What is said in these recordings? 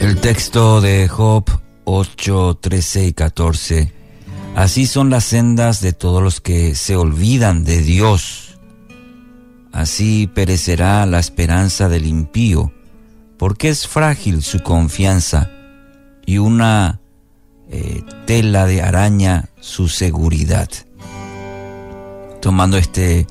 El texto de Job 8, 13 y 14. Así son las sendas de todos los que se olvidan de Dios. Así perecerá la esperanza del impío, porque es frágil su confianza y una eh, tela de araña su seguridad. Tomando este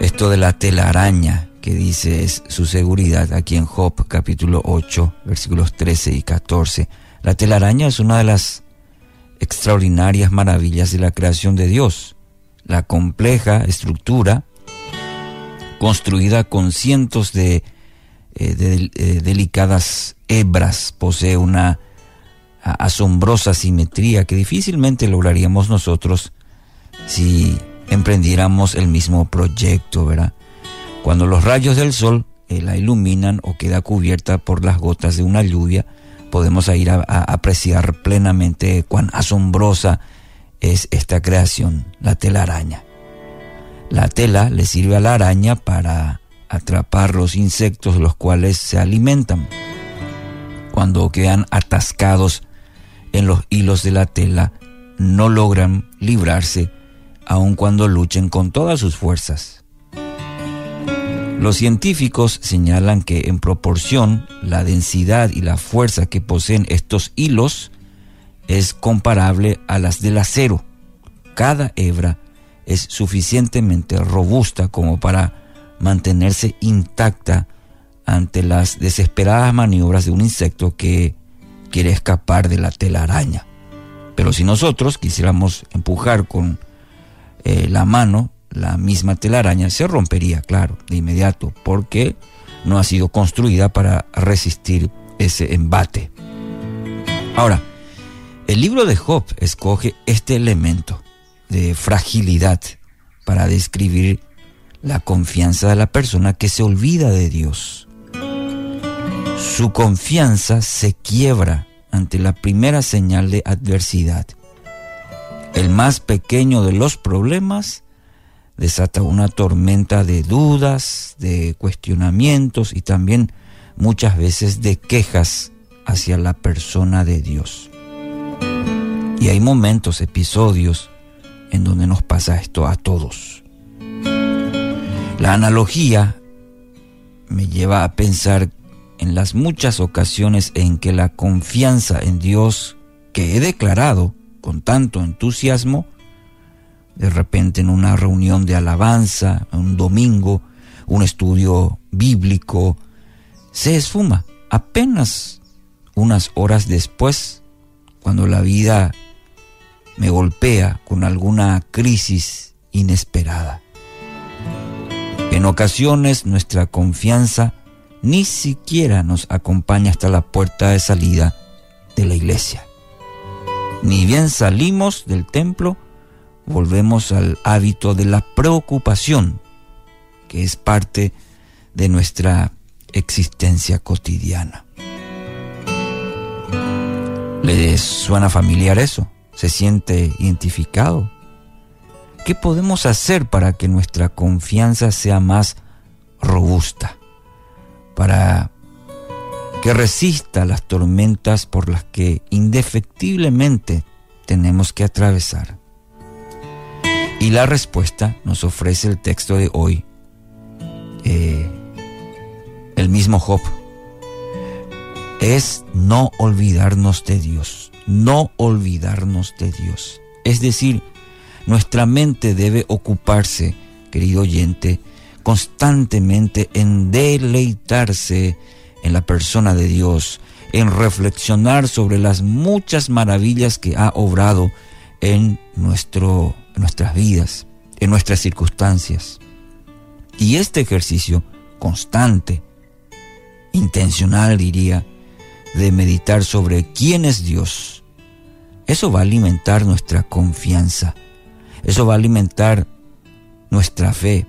esto de la tela araña que dice es su seguridad aquí en Job capítulo 8 versículos 13 y 14. La telaraña es una de las extraordinarias maravillas de la creación de Dios. La compleja estructura construida con cientos de, eh, eh, delicadas hebras posee una asombrosa simetría que difícilmente lograríamos nosotros si emprendiéramos el mismo proyecto, ¿verdad? Cuando los rayos del sol eh, la iluminan o queda cubierta por las gotas de una lluvia, podemos ir a, apreciar plenamente cuán asombrosa es esta creación, la telaraña. La tela le sirve a la araña para atrapar los insectos los cuales se alimentan. Cuando quedan atascados en los hilos de la tela, no logran librarse aun cuando luchen con todas sus fuerzas. Los científicos señalan que en proporción la densidad y la fuerza que poseen estos hilos es comparable a las del acero. Cada hebra es suficientemente robusta como para mantenerse intacta ante las desesperadas maniobras de un insecto que quiere escapar de la telaraña. Pero si nosotros quisiéramos empujar con eh, la mano la misma telaraña se rompería, claro, de inmediato, porque no ha sido construida para resistir ese embate. Ahora, el libro de Job escoge este elemento de fragilidad para describir la confianza de la persona que se olvida de Dios. Su confianza se quiebra ante la primera señal de adversidad. El más pequeño de los problemas desata una tormenta de dudas, de cuestionamientos y también muchas veces de quejas hacia la persona de Dios. Y hay momentos, episodios, en donde nos pasa esto a todos. La analogía me lleva a pensar en las muchas ocasiones en que la confianza en Dios que he declarado con tanto entusiasmo de repente en una reunión de alabanza, un domingo, un estudio bíblico, se esfuma apenas unas horas después, cuando la vida me golpea con alguna crisis inesperada. En ocasiones nuestra confianza ni siquiera nos acompaña hasta la puerta de salida de la iglesia. Ni bien salimos del templo, volvemos al hábito de la preocupación, que es parte de nuestra existencia cotidiana. ¿Le suena familiar eso? ¿Se siente identificado? ¿Qué podemos hacer para que nuestra confianza sea más robusta? Para que resista las tormentas por las que indefectiblemente tenemos que atravesar. Y la respuesta nos ofrece el texto de hoy, eh, el mismo Job. Es no olvidarnos de Dios, no olvidarnos de Dios. Es decir, nuestra mente debe ocuparse, querido oyente, constantemente en deleitarse en la persona de Dios, en reflexionar sobre las muchas maravillas que ha obrado en nuestro nuestras vidas, en nuestras circunstancias. Y este ejercicio constante, intencional diría, de meditar sobre quién es Dios, eso va a alimentar nuestra confianza, eso va a alimentar nuestra fe,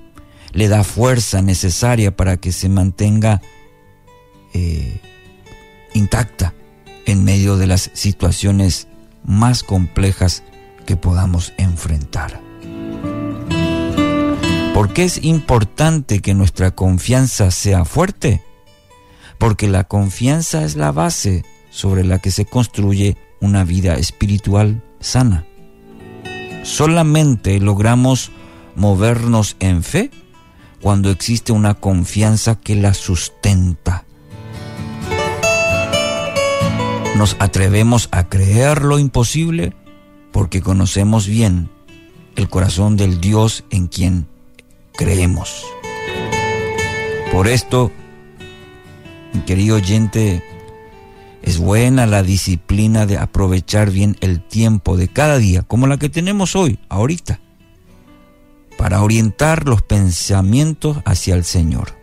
le da fuerza necesaria para que se mantenga eh, intacta en medio de las situaciones más complejas que podamos enfrentar. ¿Por qué es importante que nuestra confianza sea fuerte? porque la confianza es la base sobre la que se construye una vida espiritual sana. Solamente logramos movernos en fe cuando existe una confianza que la sustenta. Nos atrevemos a creer lo imposible porque conocemos bien el corazón del Dios en quien creemos. Por esto, mi querido oyente, es buena la disciplina de aprovechar bien el tiempo de cada día, como la que tenemos hoy, ahorita, para orientar los pensamientos hacia el Señor.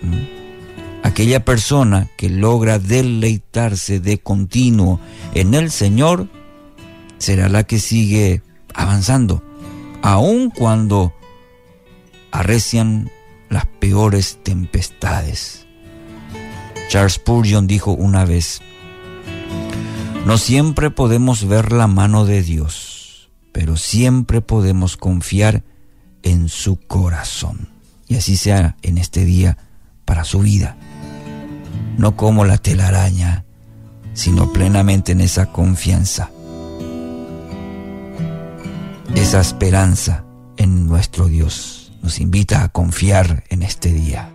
¿Mm? Aquella persona que logra deleitarse de continuo en el Señor será la que sigue avanzando, aun cuando arrecian las peores tempestades. Charles Spurgeon dijo una vez, no siempre podemos ver la mano de Dios, pero siempre podemos confiar en su corazón. Y así sea en este día para su vida. No como la telaraña, sino plenamente en esa confianza, esa esperanza en nuestro Dios. Nos invita a confiar en este día.